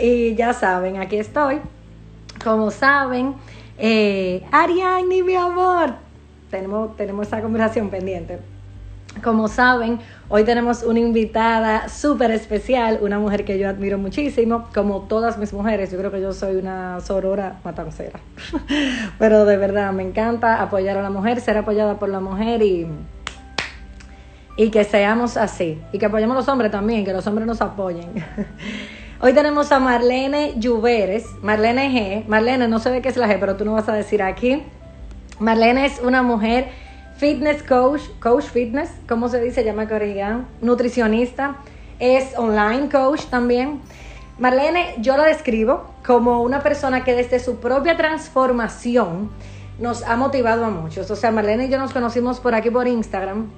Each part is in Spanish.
Y ya saben, aquí estoy. Como saben, eh, Ariane, mi amor, tenemos, tenemos esa conversación pendiente. Como saben, hoy tenemos una invitada súper especial, una mujer que yo admiro muchísimo, como todas mis mujeres, yo creo que yo soy una sorora matancera, pero de verdad me encanta apoyar a la mujer, ser apoyada por la mujer y, y que seamos así, y que apoyemos a los hombres también, que los hombres nos apoyen. Hoy tenemos a Marlene Lluveres, Marlene G. Marlene, no sé de qué es la G, pero tú no vas a decir aquí. Marlene es una mujer fitness coach, coach fitness, ¿cómo se dice? Llama Corrigan, nutricionista, es online coach también. Marlene, yo la describo como una persona que desde su propia transformación nos ha motivado a muchos. O sea, Marlene y yo nos conocimos por aquí por Instagram.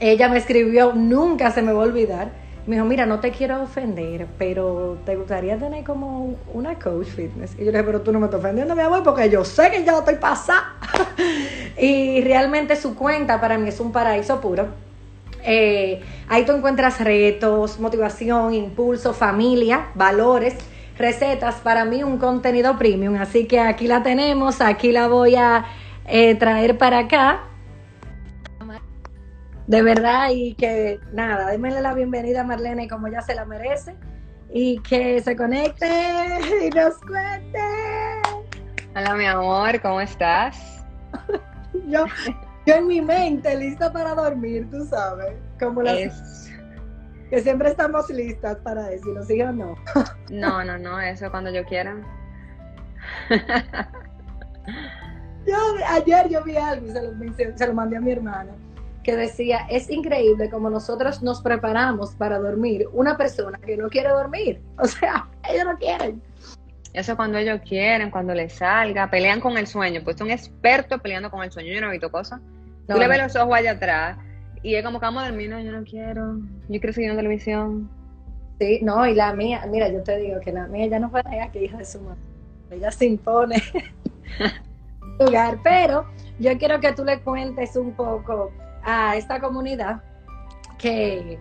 Ella me escribió, nunca se me va a olvidar me dijo, mira, no te quiero ofender, pero te gustaría tener como una coach fitness. Y yo le dije, pero tú no me estás ofendiendo, mi amor, porque yo sé que ya estoy pasada. y realmente su cuenta para mí es un paraíso puro. Eh, ahí tú encuentras retos, motivación, impulso, familia, valores, recetas. Para mí un contenido premium. Así que aquí la tenemos, aquí la voy a eh, traer para acá de verdad y que nada, démosle la bienvenida a Marlene como ya se la merece y que se conecte y nos cuente. Hola mi amor, ¿cómo estás? yo, yo en mi mente lista para dormir, tú sabes, como las... Que siempre estamos listas para decirlo, ¿sí o no? no, no, no, eso cuando yo quiera. yo, ayer yo vi algo y se lo, se lo mandé a mi hermana que decía, es increíble como nosotros nos preparamos para dormir una persona que no quiere dormir. O sea, ellos no quieren. Eso cuando ellos quieren, cuando les salga, pelean con el sueño, pues son expertos peleando con el sueño. Yo no he visto cosas. Tú le ves los ojos allá atrás y es como que vamos a dormir, no, yo no quiero, yo quiero seguir en televisión. Sí, no, y la mía, mira, yo te digo que la mía ya no fue negar que hija de su madre. Ella se impone lugar, pero yo quiero que tú le cuentes un poco a esta comunidad que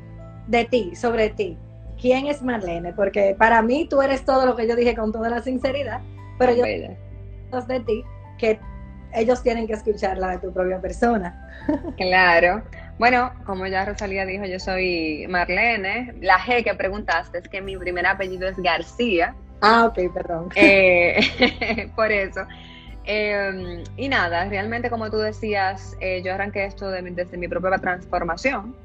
de ti, sobre ti. ¿Quién es Marlene? Porque para mí tú eres todo lo que yo dije con toda la sinceridad, pero yo de ti que ellos tienen que escuchar la de tu propia persona. Claro. Bueno, como ya Rosalía dijo, yo soy Marlene. La G que preguntaste es que mi primer apellido es García. Ah, ok, perdón. Eh, por eso. Em, y nada, realmente como tú decías, eh, yo arranqué esto desde mi propia transformación.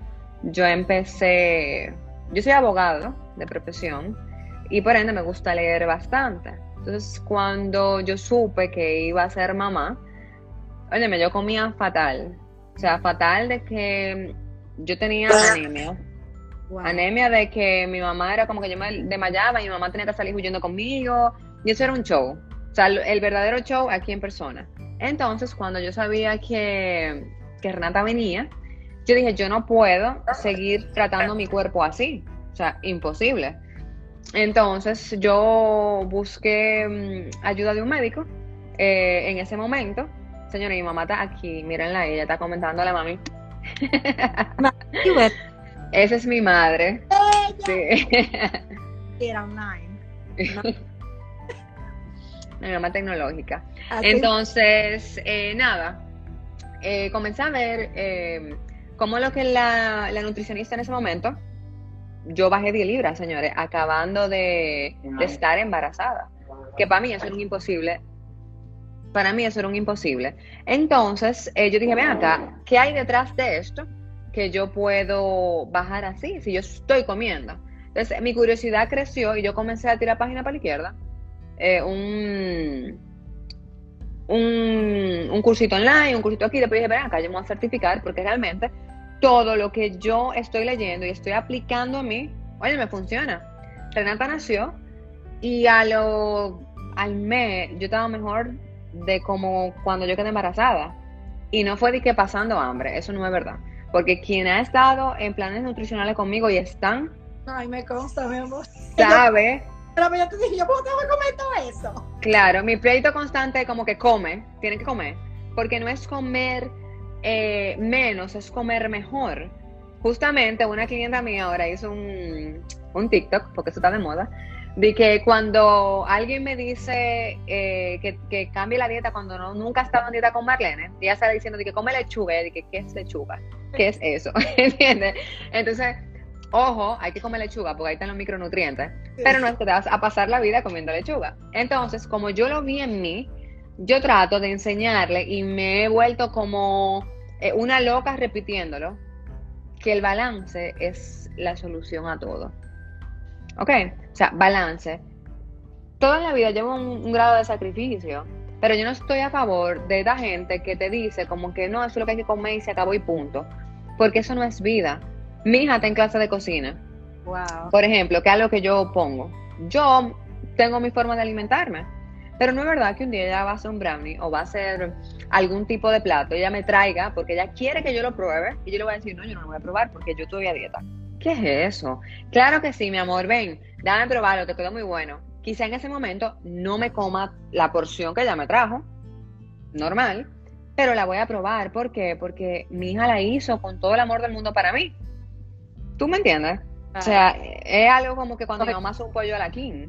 Yo empecé, yo soy abogado de profesión y por ende me gusta leer bastante. Entonces cuando yo supe que iba a ser mamá, óyeme, yo comía fatal. O sea, fatal de que yo tenía anemia. Anemia de que mi mamá era como que yo me desmayaba y mi mamá tenía que salir huyendo conmigo. Y eso era un show. O sea, el verdadero show aquí en persona. Entonces, cuando yo sabía que, que Renata venía, yo dije, yo no puedo seguir tratando mi cuerpo así. O sea, imposible. Entonces, yo busqué mm, ayuda de un médico eh, en ese momento. Señora, mi mamá está aquí, mírenla, ella está comentando a la mami. Esa es mi madre. Sí. Era online mi mamá tecnológica. Entonces, eh, nada, eh, comencé a ver eh, cómo lo que la, la, nutricionista en ese momento, yo bajé 10 libras, señores, acabando de, estar embarazada, que para mí eso era un imposible. Para mí eso era un imposible. Entonces, yo dije, ven acá, ¿qué hay detrás de esto que yo puedo bajar así si yo estoy comiendo? Entonces, mi curiosidad creció y yo comencé a tirar página para la izquierda eh, un, un, cursito online, un cursito aquí, después dije, ven acá, yo me voy a certificar porque realmente todo lo que yo estoy leyendo y estoy aplicando a mí, oye, me funciona. Renata nació y a lo, al mes yo estaba mejor de como cuando yo quedé embarazada. Y no fue de que pasando hambre, eso no es verdad. Porque quien ha estado en planes nutricionales conmigo y están... Ay, me consta, mi amor. Sabe pero yo te dije, ¿yo puedo tengo que comer todo eso? Claro, mi pleito constante es como que come, tiene que comer. Porque no es comer eh, menos, es comer mejor. Justamente una clienta mía ahora hizo un, un TikTok, porque eso está de moda, De que cuando alguien me dice eh, que, cambie la dieta cuando no, nunca estaba en dieta con Marlene, ella está diciendo de que come lechuga, de que ¿qué es lechuga? ¿Qué es eso? ¿Entiendes? Entonces, ojo, hay que comer lechuga porque ahí están los micronutrientes, pero no es que te vas a pasar la vida comiendo lechuga. Entonces, como yo lo vi en mí, yo trato de enseñarle y me he vuelto como eh, una loca repitiéndolo, que el balance es la solución a todo. ¿Ok? O sea, balance. Toda la vida llevo un, grado de sacrificio, pero yo no estoy a favor de esta gente que te dice como que no, eso es lo que hay que comer y se acabó y punto. Porque eso no es vida. Mi hija está en clase de cocina. Wow. Por ejemplo, que es algo que yo pongo. Yo tengo mi forma de alimentarme. Pero no es verdad que un día ella va a hacer un brownie o va a hacer algún tipo de plato, ella me traiga porque ella quiere que yo lo pruebe y yo le voy a decir, no, yo no lo voy a probar porque yo estoy a dieta. ¿Qué es eso? Claro que sí, mi amor, ven, dame probarlo, te quedó muy bueno. Quizá en ese momento no me coma la porción que ella me trajo, normal, pero la voy a probar. ¿Por qué? Porque mi hija la hizo con todo el amor del mundo para mí. ¿Tú me entiendes? O sea, es algo como que cuando mi mamá hace un pollo a la king,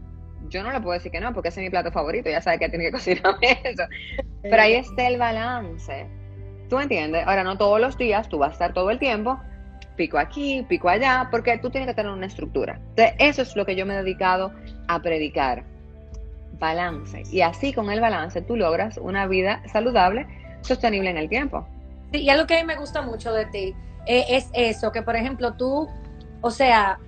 yo no le puedo decir que no, porque ese es mi plato favorito, ya sabe que tiene que cocinarme eso. Pero ahí está el balance. ¿Tú me entiendes? Ahora, no todos los días, tú vas a estar todo el tiempo pico aquí, pico allá, porque tú tienes que tener una estructura. Entonces, eso es lo que yo me he dedicado a predicar. Balance. Y así con el balance tú logras una vida saludable, sostenible en el tiempo. Sí, y algo que a mí me gusta mucho de ti eh, es eso, que por ejemplo tú, o sea,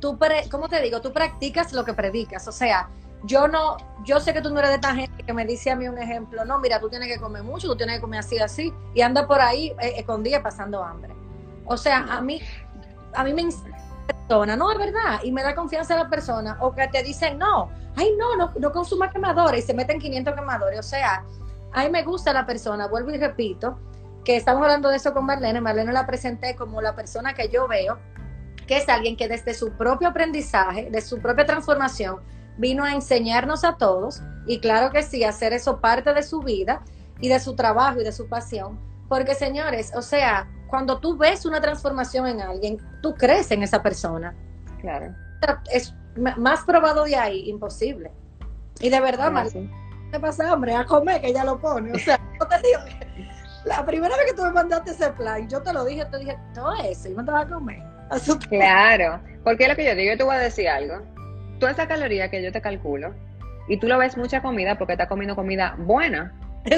tú, ¿cómo te digo? Tú practicas lo que predicas. O sea, yo no, yo sé que tú no eres de esta gente que me dice a mí un ejemplo, no, mira, tú tienes que comer mucho, tú tienes que comer así, así, y anda por ahí eh, escondida pasando hambre. O sea, a mí, a mí me persona, no, es verdad, y me da confianza a la persona, o que te dicen, no, ay, no, no, no consuma quemadores, y se meten 500 quemadores, o sea, a mí me gusta la persona, vuelvo y repito, que estamos hablando de eso con Marlene, Marlene la presenté como la persona que yo veo, que es alguien que desde su propio aprendizaje, de su propia transformación, vino a enseñarnos a todos, y claro que sí, hacer eso parte de su vida y de su trabajo y de su pasión, porque señores, o sea, cuando tú ves una transformación en alguien, tú crees en esa persona. Claro. Es más probado de ahí, imposible. Y de verdad, Mar, te pasa hambre a comer, que ella lo pone. O sea, yo te digo la primera vez que tú me mandaste ese plan, yo te lo dije, te dije, todo eso, y me a comer. Claro, porque es lo que yo digo, yo te voy a decir algo. Tú esa caloría que yo te calculo, y tú lo ves mucha comida porque estás comiendo comida buena,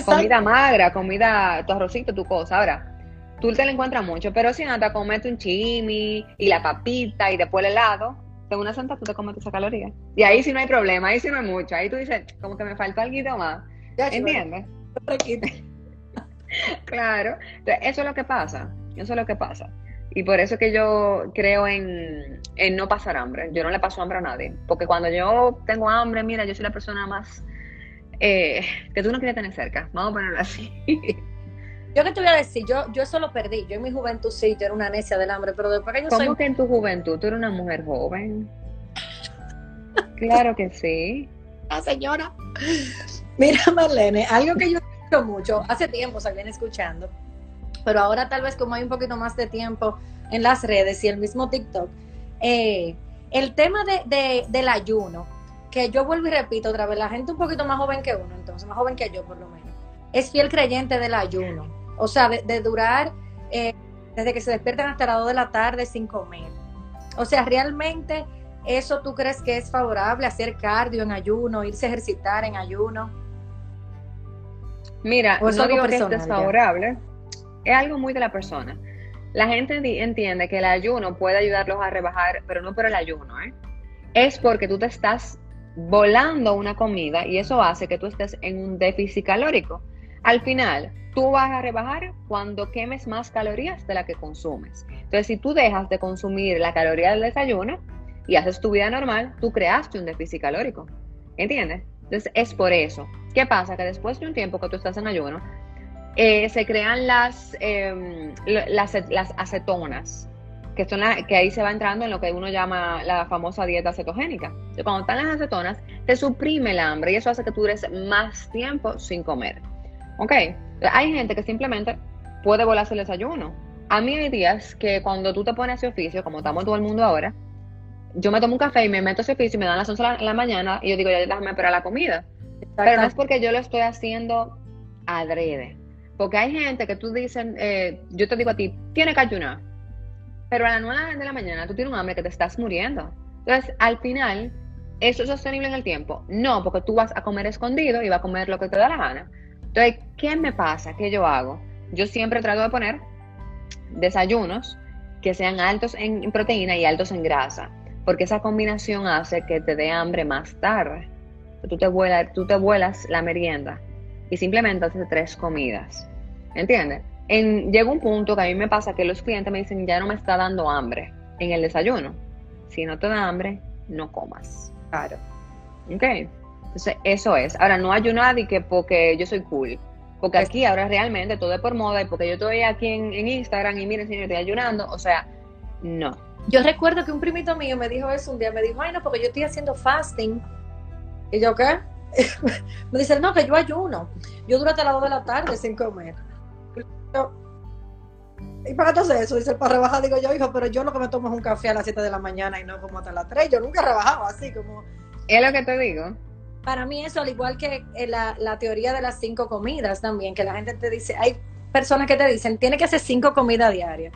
comida magra, comida, tu arrocito, tu cosa. Ahora, tú te la encuentras mucho, pero si no te comes un chimi y la papita y después el helado, en una santa tú te comes esa caloría. Y ahí sí no hay problema, ahí sí no hay mucho. Ahí tú dices, como que me falta algo más. ¿Entiendes? claro. eso es lo que pasa. Eso es lo que pasa. Y por eso que yo creo en, en, no pasar hambre. Yo no le paso hambre a nadie. Porque cuando yo tengo hambre, mira, yo soy la persona más eh, que tú no quieres tener cerca. Vamos a ponerlo así. Yo que te voy a decir, yo, yo eso lo perdí. Yo en mi juventud sí, yo era una necia del hambre, pero después que yo ¿Cómo que en tu juventud tú eres una mujer joven? claro que sí. La señora. Mira, Marlene, algo que yo escucho mucho, hace tiempo se viene escuchando, pero ahora tal vez como hay un poquito más de tiempo en las redes y el mismo TikTok, eh, el tema de, del ayuno, que yo vuelvo y repito otra vez, la gente un poquito más joven que uno, entonces más joven que yo por lo menos, es fiel creyente del ayuno o sea, de, durar eh, desde que se despiertan hasta las 2 de la tarde sin comer. O sea, realmente eso tú crees que es favorable, hacer cardio en ayuno, irse a ejercitar en ayuno. Mira, no digo que es favorable, es algo muy de la persona. La gente entiende que el ayuno puede ayudarlos a rebajar, pero no por el ayuno, ¿eh? Es porque tú te estás volando una comida y eso hace que tú estés en un déficit calórico. Al final, tú vas a rebajar cuando quemes más calorías de la que consumes. Entonces, si tú dejas de consumir la caloría del desayuno y haces tu vida normal, tú creaste un déficit calórico. ¿Entiendes? Entonces, es por eso. ¿Qué pasa? Que después de un tiempo que tú estás en ayuno, eh, se crean las, em, las, acetonas, que, son que ahí se va entrando en lo que uno llama la famosa dieta cetogénica. Cuando están las acetonas, te suprime el hambre y eso hace que tú dures más tiempo sin comer. ¿Ok? Hay gente que simplemente puede volarse el desayuno. A mí hay días que cuando tú te pones ese oficio, como estamos todo el mundo ahora, yo me tomo un café y me meto ese oficio y me dan las 11 de la mañana y yo digo, ya déjame esperar la comida. Pero no es porque yo lo estoy haciendo adrede. Porque hay gente que tú dices, eh, yo te digo a ti, tiene que ayunar. Pero a las 9 de la mañana tú tienes un hambre que te estás muriendo. Entonces, al final, ¿eso es sostenible en el tiempo? No, porque tú vas a comer escondido y vas a comer lo que te da la gana. Entonces, ¿qué me pasa? ¿Qué yo hago? Yo siempre trato de poner desayunos que sean altos en proteína y altos en grasa, porque esa combinación hace que te dé hambre más tarde. Tú te, vuelas, tú te vuelas la merienda y simplemente haces tres comidas. ¿Entiendes? En, llega un punto que a mí me pasa que los clientes me dicen, ya no me está dando hambre en el desayuno. Si no te da hambre, no comas. Claro. ¿Ok? Entonces, eso es. Ahora, no ayunar y que porque yo soy cool. Porque aquí ahora realmente todo es por moda y porque yo estoy aquí en, Instagram y miren, señor, estoy ayunando. O sea, no. Yo recuerdo que un primito mío me dijo eso un día. Me dijo, ay, no, porque yo estoy haciendo fasting. ¿Y yo qué? me dice, no, que yo ayuno. Yo duro hasta las 2 de la tarde sin comer. ¿Y para qué haces eso? Dice, para rebajar. Digo yo, hijo, pero yo lo que me tomo es un café a las 7 de la mañana y no como hasta las 3. Yo nunca he rebajado así como... Es lo que te digo. Para mí eso, al igual que eh, la, la teoría de las cinco comidas también, que la gente te dice, hay personas que te dicen, tiene que hacer cinco comidas diarias.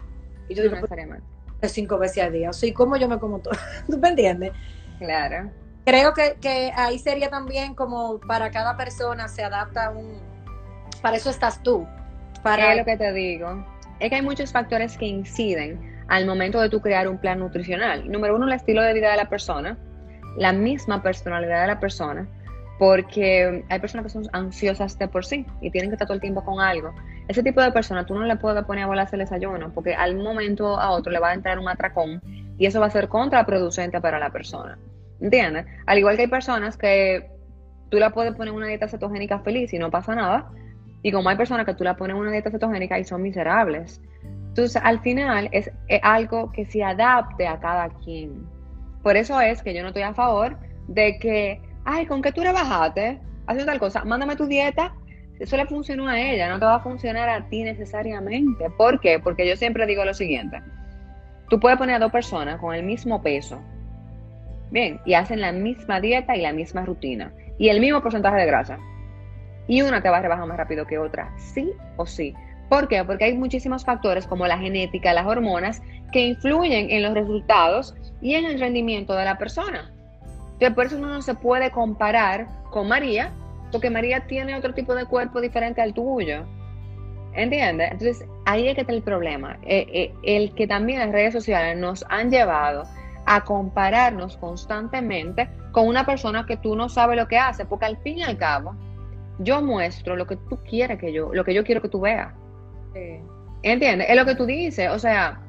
Y yo digo, no, cinco veces al día. O sea, ¿cómo yo me como todo? ¿Tú me entiendes? Claro creo que, que, ahí sería también como para cada persona se adapta un... Para eso estás tú. Para... Es lo que te digo. Es que hay muchos factores que inciden al momento de tú crear un plan nutricional. Número uno, el estilo de vida de la persona, la misma personalidad de la persona, porque hay personas que son ansiosas de por sí y tienen que estar todo el tiempo con algo. Ese tipo de persona tú no le puedes poner a volarse el desayuno porque al momento a otro le va a entrar un atracón y eso va a ser contraproducente para la persona. ¿Entiendes? Al igual que hay personas que tú la puedes poner una dieta cetogénica feliz y no pasa nada. Y como hay personas que tú la pones una dieta cetogénica y son miserables. Entonces, al final es, algo que se adapte a cada quien. Por eso es que yo no estoy a favor de que, ay, ¿con qué tú rebajaste? Haciendo tal cosa, mándame tu dieta. Eso le funcionó a ella, no te va a funcionar a ti necesariamente. ¿Por qué? Porque yo siempre digo lo siguiente. Tú puedes poner a dos personas con el mismo peso, Bien, y hacen la misma dieta y la misma rutina y el mismo porcentaje de grasa. Y una te va a rebajar más rápido que otra, sí o sí. ¿Por qué? Porque hay muchísimos factores como la genética, las hormonas, que influyen en los resultados y en el rendimiento de la persona. Entonces, por eso uno no se puede comparar con María, porque María tiene otro tipo de cuerpo diferente al tuyo. ¿Entiendes? Entonces, ahí es que está el problema. Eh, eh, el que también las redes sociales nos han llevado a compararnos constantemente con una persona que tú no sabes lo que hace, porque al fin y al cabo, yo muestro lo que tú quieres que yo, lo que yo quiero que tú veas. ¿Entiendes? Es lo que tú dices, o sea,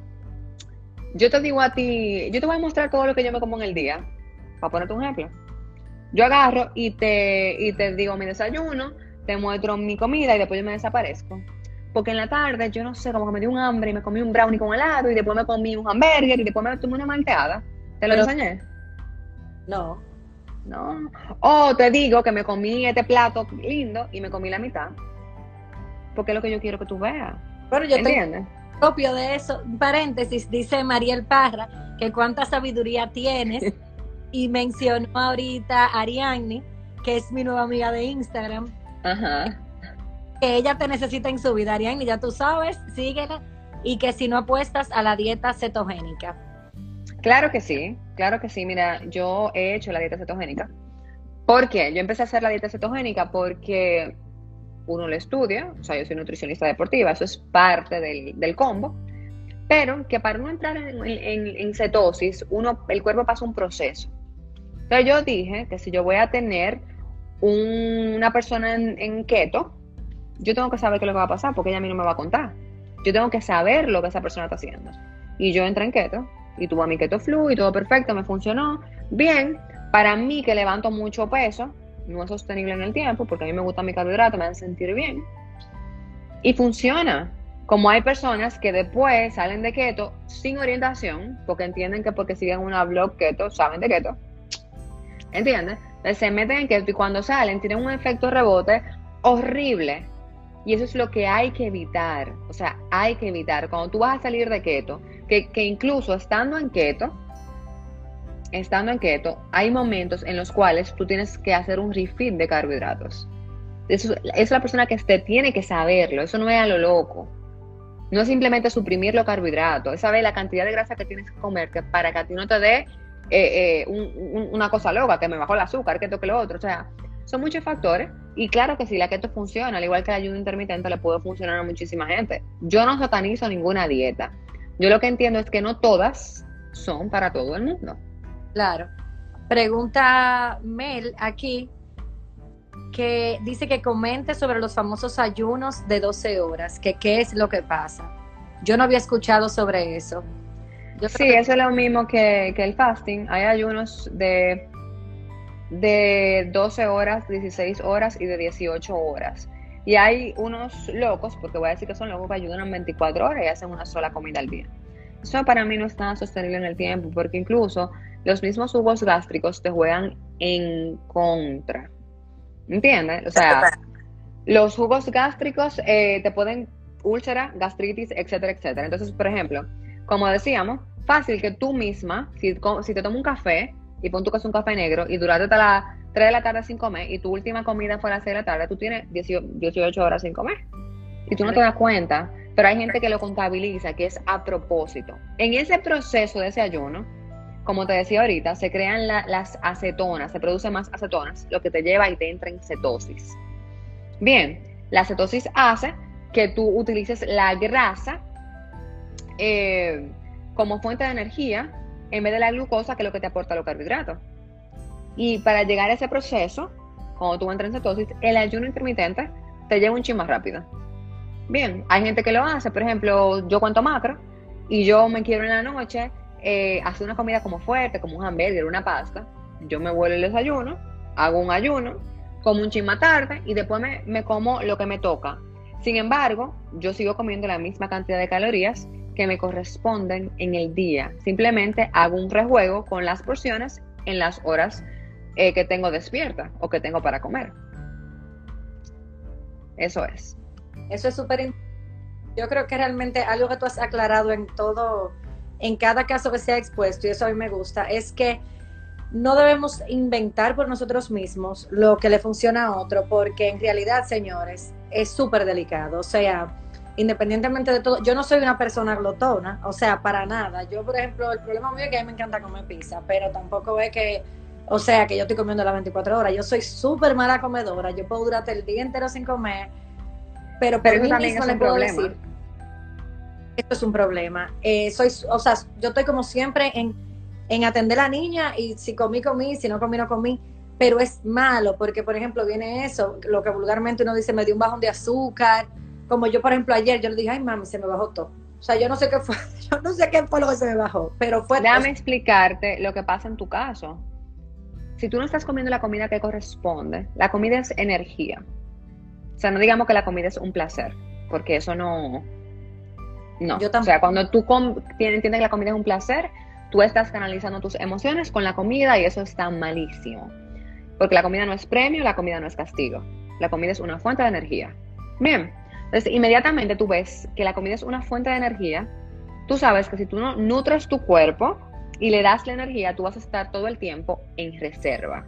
yo te digo a ti, yo te voy a mostrar todo lo que yo me como en el día, para ponerte un ejemplo. Yo agarro y te, y te digo mi desayuno, te muestro mi comida y después yo me desaparezco. Porque en la tarde, yo no sé, como que me dio un hambre y me comí un brownie con helado y después me comí un hamburger y después me tomé una malteada. ¿Te lo enseñé? No. No. O te digo que me comí este plato lindo y me comí la mitad. Porque es lo que yo quiero que tú veas. Pero yo ¿Entiendes? propio de eso, paréntesis, dice Mariel Parra, que cuánta sabiduría tienes. y mencionó ahorita a Ariadne, que es mi nueva amiga de Instagram. Ajá que ella te necesita en su vida, Ariane, ya tú sabes, síguela, y que si no apuestas a la dieta cetogénica. Claro que sí, claro que sí. Mira, yo he hecho la dieta cetogénica. ¿Por qué? Yo empecé a hacer la dieta cetogénica porque uno lo estudia, o sea, yo soy nutricionista deportiva, eso es parte del, combo, pero que para no entrar en, cetosis, uno, el cuerpo pasa un proceso. Entonces yo dije que si yo voy a tener una persona en keto, yo tengo que saber qué es lo que va a pasar porque ella a mí no me va a contar. Yo tengo que saber lo que esa persona está haciendo. Y yo entré en keto y tuve mi keto flu y todo perfecto, me funcionó bien. Para mí que levanto mucho peso, no es sostenible en el tiempo porque a mí me gusta mi carbohidrato, me hace sentir bien. Y funciona. Como hay personas que después salen de keto sin orientación, porque entienden que porque siguen una blog keto, saben de keto. ¿Entiendes? se meten en keto y cuando salen tienen un efecto rebote horrible y eso es lo que hay que evitar. O sea, hay que evitar. Cuando tú vas a salir de keto, que, incluso estando en keto, estando en keto, hay momentos en los cuales tú tienes que hacer un refit de carbohidratos. Eso, es la persona que te tiene que saberlo, eso no es a lo loco. No es simplemente suprimir los carbohidratos, es saber la cantidad de grasa que tienes que comer que para que a ti no te dé eh, eh, una cosa loca, que me bajó el azúcar, que esto, que lo otro. O sea, son muchos factores. Y claro que si la keto funciona, al igual que el ayuno intermitente, le puede funcionar a muchísima gente. Yo no satanizo ninguna dieta. Yo lo que entiendo es que no todas son para todo el mundo. Claro. Pregunta Mel aquí, que dice que comente sobre los famosos ayunos de 12 horas, que qué es lo que pasa. Yo no había escuchado sobre eso. sí, eso es lo mismo que, el fasting. Hay ayunos de, de 12 horas, 16 horas y de 18 horas. Y hay unos locos, porque voy a decir que son locos que ayudan 24 horas y hacen una sola comida al día. Eso para mí no es nada sostenible en el tiempo, porque incluso los mismos jugos gástricos te juegan en contra. ¿Entiendes? O sea, los jugos gástricos eh, te pueden úlcera, gastritis, etcétera, etcétera. Entonces, por ejemplo, como decíamos, fácil que tú misma, si, si te tomas un café y pon tu es un café negro y duraste hasta las 3 de la tarde sin comer y tu última comida fue a las 6 de la tarde, tú tienes 18 horas sin comer. Y tú no te das cuenta, pero hay gente que lo contabiliza, que es a propósito. En ese proceso de ese ayuno, como te decía ahorita, se crean las acetonas, se producen más acetonas, lo que te lleva y te entra en cetosis. Bien, la cetosis hace que tú utilices la grasa eh, como fuente de energía en vez de la glucosa, que es lo que te aporta los carbohidratos. Y para llegar a ese proceso, cuando tú entras en cetosis, el ayuno intermitente te lleva un chin más rápido. Bien, hay gente que lo hace, por ejemplo, yo cuento macro y yo me quiero en la noche eh, hacer una comida como fuerte, como un hamburger, una pasta, yo me vuelvo el desayuno, hago un ayuno, como un chisma tarde y después me como lo que me toca. Sin embargo, yo sigo comiendo la misma cantidad de calorías que me corresponden en el día. Simplemente hago un rejuego con las porciones en las horas eh, que tengo despierta o que tengo para comer. Eso es. Eso es súper Yo creo que realmente algo que tú has aclarado en todo en cada caso que sea expuesto, y eso a mí me gusta, es que no debemos inventar por nosotros mismos lo que le funciona a otro, porque en realidad, señores, es súper delicado. Sea, independientemente de todo, yo no soy una persona glotona, o sea, para nada. Yo, por ejemplo, el problema mío es que a mí me encanta comer pizza, pero tampoco es que, o sea, que yo estoy comiendo las 24 horas. Yo soy súper mala comedora, yo puedo durarte el día entero sin comer, pero, por mí mismo le puedo decir esto es un problema. Eh, soy, o sea, yo estoy como siempre en, en atender a la niña y si comí, comí, si no comí, no comí. Pero es malo porque, por ejemplo, viene eso, lo que vulgarmente uno dice, me dio un bajón de azúcar. Como yo, por ejemplo, ayer, yo le dije, ay, mami, se me bajó todo. O sea, yo no sé qué fue, yo no sé qué fue lo que se me bajó, pero fue... Déjame explicarte lo que pasa en tu caso. Si tú no estás comiendo la comida que corresponde, la comida es energía. O sea, no digamos que la comida es un placer, porque eso no, no. o sea, cuando tú entiendes que la comida es un placer, tú estás canalizando tus emociones con la comida y eso está malísimo. Porque la comida no es premio, la comida no es castigo. La comida es una fuente de energía. Bien, entonces inmediatamente tú ves que la comida es una fuente de energía, tú sabes que si tú no nutres tu cuerpo y le das la energía, tú vas a estar todo el tiempo en reserva.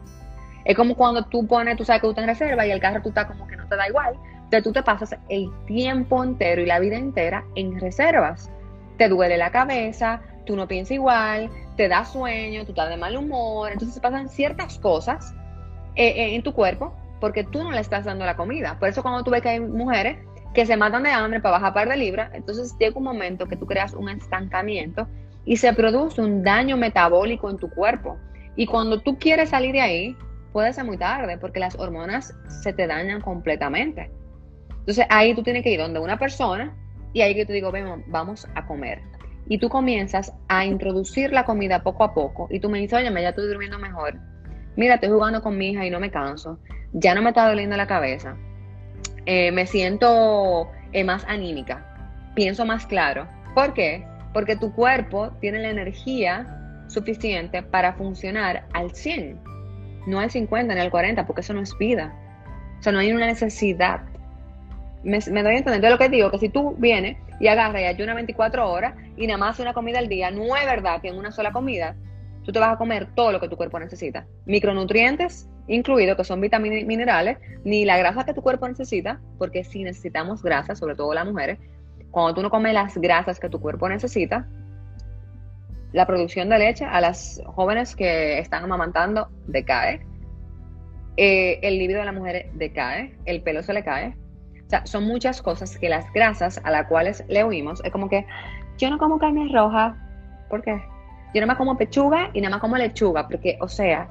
Es como cuando tú pones, tú sabes que tú estás en reserva y el carro tú estás como que no te da igual, entonces tú te pasas el tiempo entero y la vida entera en reservas. Te duele la cabeza, tú no piensas igual, te da sueño, tú estás de mal humor. Entonces pasan ciertas cosas eh, eh, en tu cuerpo porque tú no le estás dando la comida. Por eso cuando tú ves que hay mujeres que se matan de hambre para bajar par de libras, entonces llega un momento que tú creas un estancamiento y se produce un daño metabólico en tu cuerpo. Y cuando tú quieres salir de ahí, puede ser muy tarde porque las hormonas se te dañan completamente. Entonces ahí tú tienes que ir donde una persona y ahí que te digo, ven, vamos a comer. Y tú comienzas a introducir la comida poco a poco y tú me dices, oye, ya estoy durmiendo mejor. Mira, estoy jugando con mi hija y no me canso. Ya no me está doliendo la cabeza. Eh, me siento eh, más anímica. Pienso más claro. ¿Por qué? Porque tu cuerpo tiene la energía suficiente para funcionar al 100, no al 50 ni al 40, porque eso no es vida. O sea, no hay una necesidad me, doy a entender. lo que digo, que si tú vienes y agarras y ayunas 24 horas y nada más una comida al día, no es verdad que en una sola comida tú te vas a comer todo lo que tu cuerpo necesita. Micronutrientes incluidos, que son vitaminas y minerales, ni la grasa que tu cuerpo necesita, porque si necesitamos grasa, sobre todo las mujeres, cuando tú no comes las grasas que tu cuerpo necesita, la producción de leche a las jóvenes que están amamantando decae, eh, el líbido de la mujer decae, el pelo se le cae. O sea, son muchas cosas que las grasas a las cuales le oímos, es como que yo no como carne roja, ¿por qué? Yo nada más como pechuga y nada más como lechuga, porque, o sea,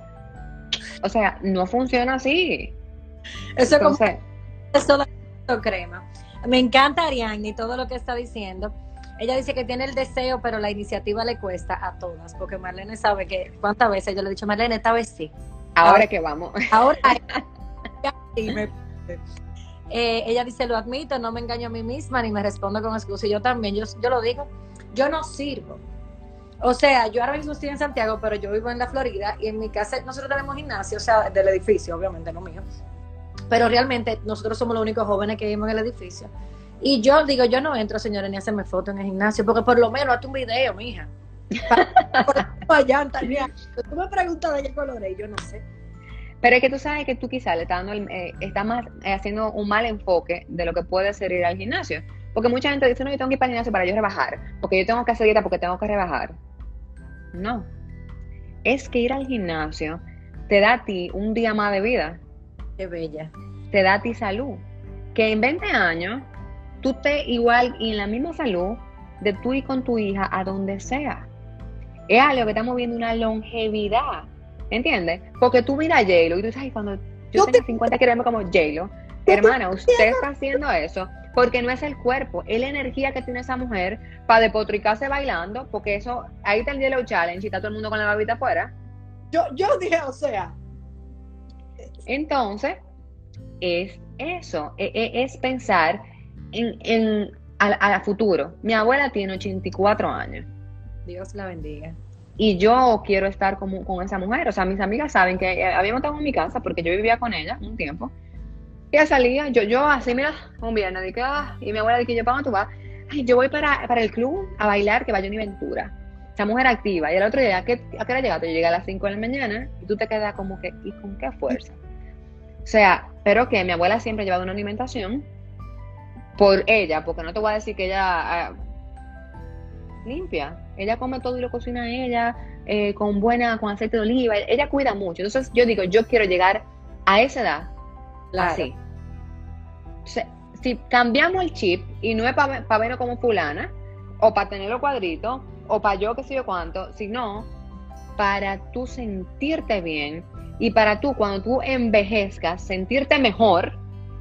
o sea, no funciona así. Eso es como crema. Me encanta Ariane y todo lo que está diciendo. Ella dice que tiene el deseo, pero la iniciativa le cuesta a todas, porque Marlene sabe que cuántas veces yo le he dicho, Marlene, esta vez sí. Ahora, que vamos. Ahora eh, ella dice, lo admito, no me engaño a mí misma ni me respondo con excusas. Y yo también, yo, yo lo digo, yo no sirvo. O sea, yo ahora mismo estoy en Santiago, pero yo vivo en la Florida y en mi casa nosotros tenemos gimnasio, o sea, del edificio, obviamente, no mío. Pero realmente nosotros somos los únicos jóvenes que vivimos en el edificio. Y yo digo, yo no entro, señores, ni hacerme fotos en el gimnasio, porque por lo menos hazte un video, mija. Para, tú me preguntas de qué color es, yo no sé. Pero es que tú sabes que tú quizás le estás, dando eh, más eh, haciendo un mal enfoque de lo que puede ser ir al gimnasio. Porque mucha gente dice, no, yo tengo que ir para el gimnasio para yo rebajar, porque yo tengo que hacer dieta porque tengo que rebajar. No. Es que ir al gimnasio te da a ti un día más de vida. Qué bella. Te da a ti salud. Que en 20 años tú estés igual y en la misma salud de tú y con tu hija a donde sea. Es algo que estamos viendo una longevidad. ¿Entiendes? Porque tú miras a J-Lo y tú dices, cuando yo, tengo 50 quiero verme como J-Lo. Hermana, usted está haciendo eso porque no es el cuerpo, es la energía que tiene esa mujer para depotricarse bailando, porque eso, ahí está el Yellow Challenge y está todo el mundo con la barbita afuera. Yo, yo dije, o sea. Entonces, es eso, es, e, es pensar en, en a, futuro. Mi abuela tiene 84 años. Dios la bendiga. Y yo quiero estar con, con esa mujer. O sea, mis amigas saben que eh, habíamos estado en mi casa porque yo vivía con ella un tiempo. Y salía, yo, yo así, mira, un viernes, ah, y mi abuela dije, yo, ¿para tú vas? Ay, yo voy para, para el club a bailar que vaya a Ventura. Esa mujer activa. Y el otro día, ¿a qué, a qué hora llegaste? Yo llegué a las 5 de la mañana y tú te quedas como que, ¿y con qué fuerza? O sea, pero que mi abuela siempre ha llevado una alimentación por ella, porque no te voy a decir que ella ah, limpia. Ella come todo y lo cocina ella, eh, con buena, con aceite de oliva. Ella cuida mucho. Entonces yo digo, yo quiero llegar a esa edad Así. Si cambiamos el chip y no es para pa verlo como fulana, o para tenerlo cuadrito, o para yo que sé yo cuánto, sino para tú sentirte bien y para tú, cuando tú envejezcas, sentirte mejor,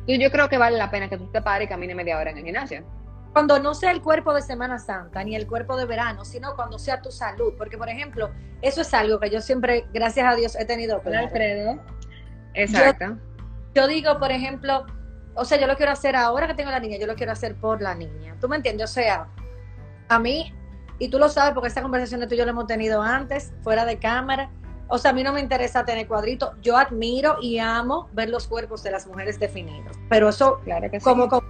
yo creo que vale la pena que tú te pares y camines media hora en el gimnasio. Cuando no sea el cuerpo de Semana Santa ni el cuerpo de verano, sino cuando sea tu salud. Porque, por ejemplo, eso es algo que yo siempre, gracias a Dios, he tenido. Claro. Alfredo. Exacto. Yo digo, por ejemplo, o sea, yo lo quiero hacer ahora que tengo la niña, yo lo quiero hacer por la niña. ¿Tú me entiendes? O sea, a mí, y tú lo sabes porque esta conversación tú y yo la hemos tenido antes, fuera de cámara. O sea, a mí no me interesa tener cuadritos. Yo admiro y amo ver los cuerpos de las mujeres definidos. Pero eso, claro que como, como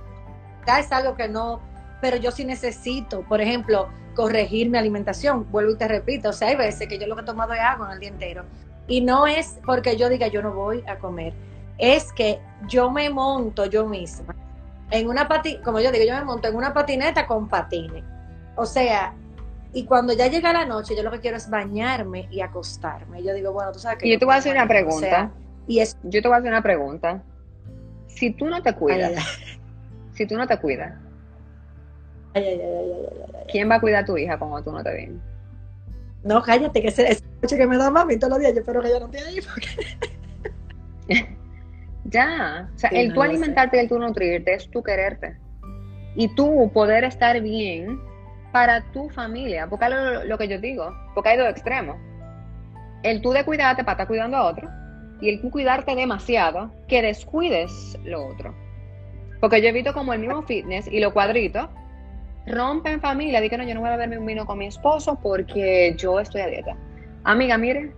es algo que no, pero yo sí necesito, por ejemplo, corregir mi alimentación. Vuelvo y te repito, o sea, hay veces que yo lo que he tomado es agua en el día entero. Y no es porque yo diga yo no voy a comer es que yo me monto yo misma en una patineta, como yo digo, yo me monto en una patineta con patines. O sea, y cuando ya llega la noche, yo lo que quiero es bañarme y acostarme. Yo digo, bueno, tú sabes que... Y yo te voy a hacer una pregunta. y es... Yo te voy a hacer una pregunta. Si tú no te cuidas, si tú no te cuidas, ¿quién va a cuidar a tu hija cuando tú no te vienes? No, cállate, que ese, ese que me da mami todos los días, yo espero que ella no esté ahí. Porque... Ya, o sea, el tú alimentarte y el tú nutrirte es tu quererte. Y tú poder estar bien para tu familia, porque es lo, lo, que yo digo, porque hay dos extremos. El tú de cuidarte para estar cuidando a otro y el tú cuidarte demasiado que descuides lo otro. Porque yo he visto como el mismo fitness y los cuadritos rompen familia. Dicen, no, yo no voy a beberme un vino con mi esposo porque yo estoy a dieta. Amiga, mire,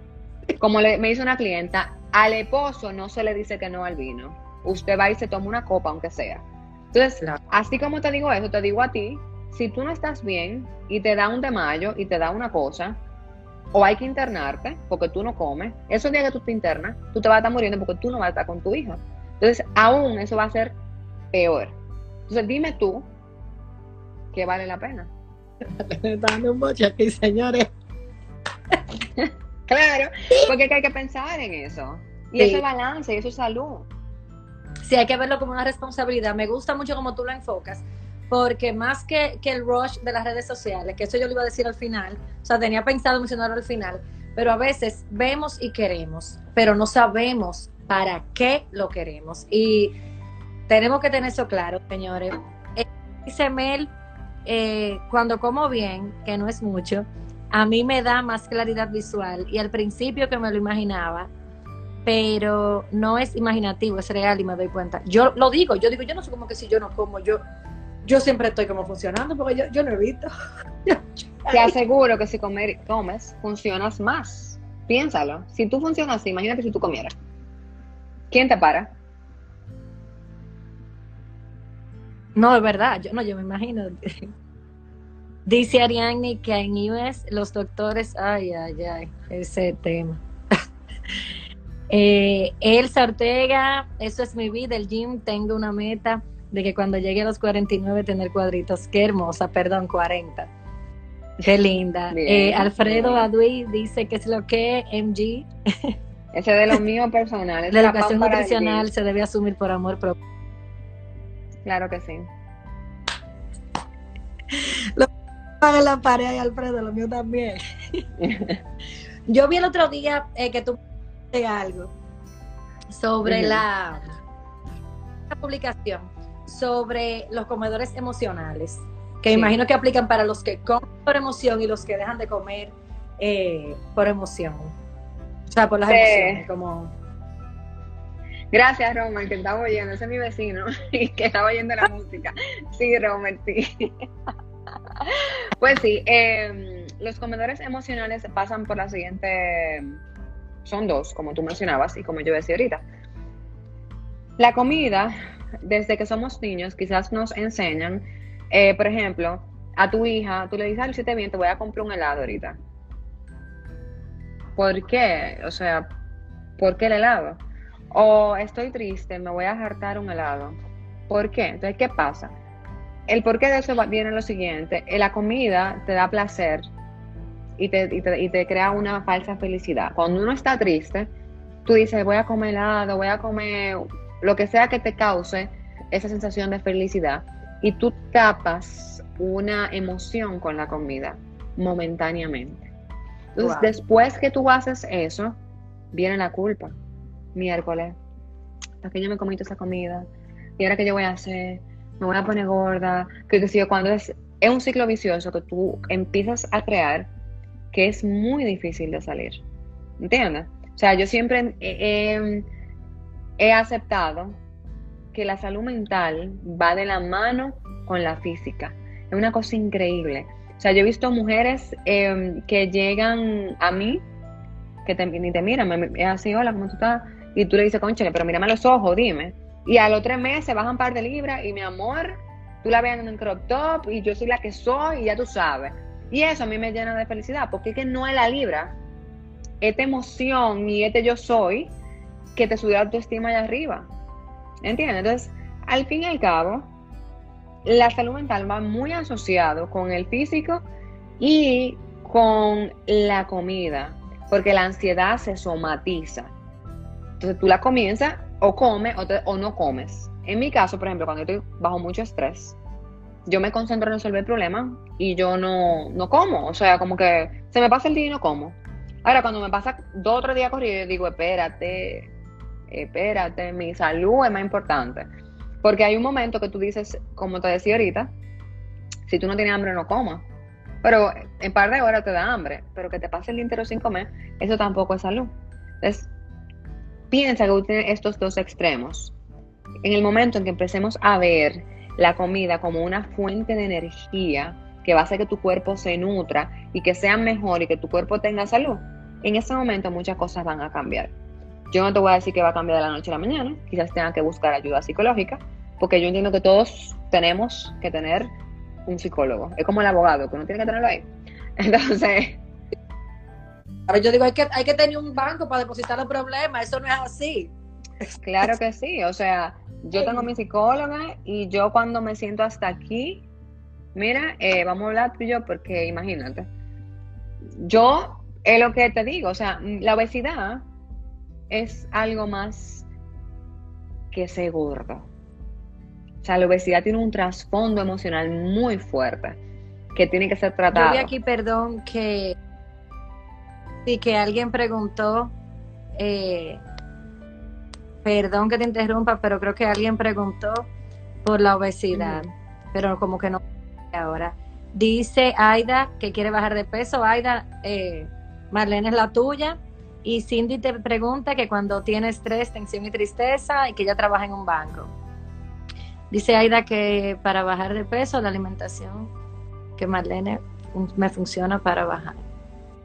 como le, me hizo una clienta, al esposo no se le dice que no al vino. Usted va y se toma una copa, aunque sea. Entonces, así como te digo eso, te digo a ti, si tú no estás bien y te da un de mayo y te da una cosa, o hay que internarte porque tú no comes. Esos días que tú te internas, tú te vas a estar muriendo porque tú no vas a estar con tu hija. Entonces, aún eso va a ser peor. Entonces, dime tú qué vale la pena. dando un boche aquí, señores. claro, porque hay que pensar en eso. Y ese balance, y eso es salud. Sí, hay que verlo como una responsabilidad. Me gusta mucho como tú lo enfocas, porque más que, que el rush de las redes sociales, que eso yo lo iba a decir al final, o sea, tenía pensado mencionarlo al final, pero a veces vemos y queremos, pero no sabemos para qué lo queremos. Y tenemos que tener eso claro, señores. Eh, dice Mel, eh, cuando como bien, que no es mucho, a mí me da más claridad visual y al principio que me lo imaginaba, pero no es imaginativo, es real y me doy cuenta. Yo lo digo, yo digo, yo no sé cómo que si yo no como, yo, yo siempre estoy como funcionando porque yo, yo no he visto. Te aseguro que si comer, comes, funcionas más. Piénsalo. Si tú funcionas así, imagínate si tú comieras. ¿Quién te para? No, es verdad, yo no, yo me imagino. Dice Ariane que en US los doctores, ay, ay, ay, ese tema. eh, Elsa Ortega, eso es mi vida, el gym, tengo una meta de que cuando llegue a los 49 tener cuadritos. Qué hermosa, perdón, 40. Qué linda. eh, Alfredo Adui dice que es lo que MG. Ese de los míos personales. La educación nutricional se debe asumir por amor propio. Claro que sí. Lo en la pared, Alfredo, lo mío también. Yo vi el otro día eh, que tú algo sobre la, la, publicación sobre los comedores emocionales, que sí. imagino que aplican para los que comen por emoción y los que dejan de comer eh, por emoción. O sea, por las sí. emociones, como Gracias, Roman, que estaba oyendo. Ese es mi vecino y que estaba oyendo la música. Sí, Roman, sí. Pues sí, eh, los comedores emocionales pasan por la siguiente. Son dos, como tú mencionabas y como yo decía ahorita. La comida, desde que somos niños, quizás nos enseñan, eh, por ejemplo, a tu hija, tú le dices, al si te bien, te voy a comprar un helado ahorita. ¿Por qué? O sea, ¿por qué el helado? O estoy triste, me voy a hartar un helado. ¿Por qué? Entonces, ¿qué pasa? El porqué de eso viene lo siguiente. La comida te da placer y te, y, te, y te, crea una falsa felicidad. Cuando uno está triste, tú dices, voy a comer helado, voy a comer lo que sea que te cause esa sensación de felicidad. Y tú tapas una emoción con la comida momentáneamente. Entonces, wow. después que tú haces eso, viene la culpa miércoles, ¿para qué yo me comí toda esa comida? ¿Y ahora qué yo voy a hacer? Me voy a poner gorda. Que, que si cuando es, es un ciclo vicioso que tú empiezas a crear que es muy difícil de salir. ¿Entiendes? O sea, yo siempre he, aceptado que la salud mental va de la mano con la física. Es una cosa increíble. O sea, yo he visto mujeres eh, que llegan a mí, que te, ni miran, me, es así, hola, ¿cómo tú estás? Y tú le dices, conchale, pero mírame los ojos, dime. Y a los tres meses bajan un par de libras y mi amor, tú la ves en un crop top y yo soy la que soy y ya tú sabes. Y eso a mí me llena de felicidad, porque es que no es la libra, esta emoción y este yo soy que te sube la autoestima allá arriba. ¿Entiendes? Entonces, al fin y al cabo, la salud mental va muy asociado con el físico y con la comida, porque la ansiedad se somatiza. Entonces tú la comienzas o comes o, te, o, no comes. En mi caso, por ejemplo, cuando estoy bajo mucho estrés, yo me concentro en resolver el problema y yo no, no como. O sea, como que se me pasa el día y no como. Ahora, cuando me pasa dos o tres días corridos, digo, espérate, espérate, mi salud es más importante. Porque hay un momento que tú dices, como te decía ahorita, si tú no tienes hambre, no comas. Pero en par de horas te da hambre, pero que te pase el día entero sin comer, eso tampoco es salud. Entonces, piensa que tiene estos dos extremos. En el momento en que empecemos a ver la comida como una fuente de energía que va a hacer que tu cuerpo se nutra y que sea mejor y que tu cuerpo tenga salud, en ese momento muchas cosas van a cambiar. Yo no te voy a decir que va a cambiar de la noche a la mañana, quizás tengan que buscar ayuda psicológica, porque yo entiendo que todos tenemos que tener un psicólogo. Es como el abogado, que uno tiene que tenerlo ahí. Entonces, Ahora yo digo, hay que, hay que tener un banco para depositar los problemas, eso no es así. Claro que sí, o sea, yo tengo mi psicóloga y yo cuando me siento hasta aquí, mira, eh, vamos a hablar tú y yo porque imagínate, yo es lo que te digo, o sea, la obesidad es algo más que ser gordo. O sea, la obesidad tiene un trasfondo emocional muy fuerte que tiene que ser tratado. Yo vi aquí, perdón, que sí, que alguien preguntó, eh, perdón que te interrumpa, pero creo que alguien preguntó por la obesidad, pero como que no ahora. Dice Aida que quiere bajar de peso. Aida, eh, Marlene es la tuya. Y Cindy te pregunta que cuando tiene estrés, tensión y tristeza y que ella trabaja en un banco. Dice Aida que para bajar de peso la alimentación que Marlene me funciona para bajar.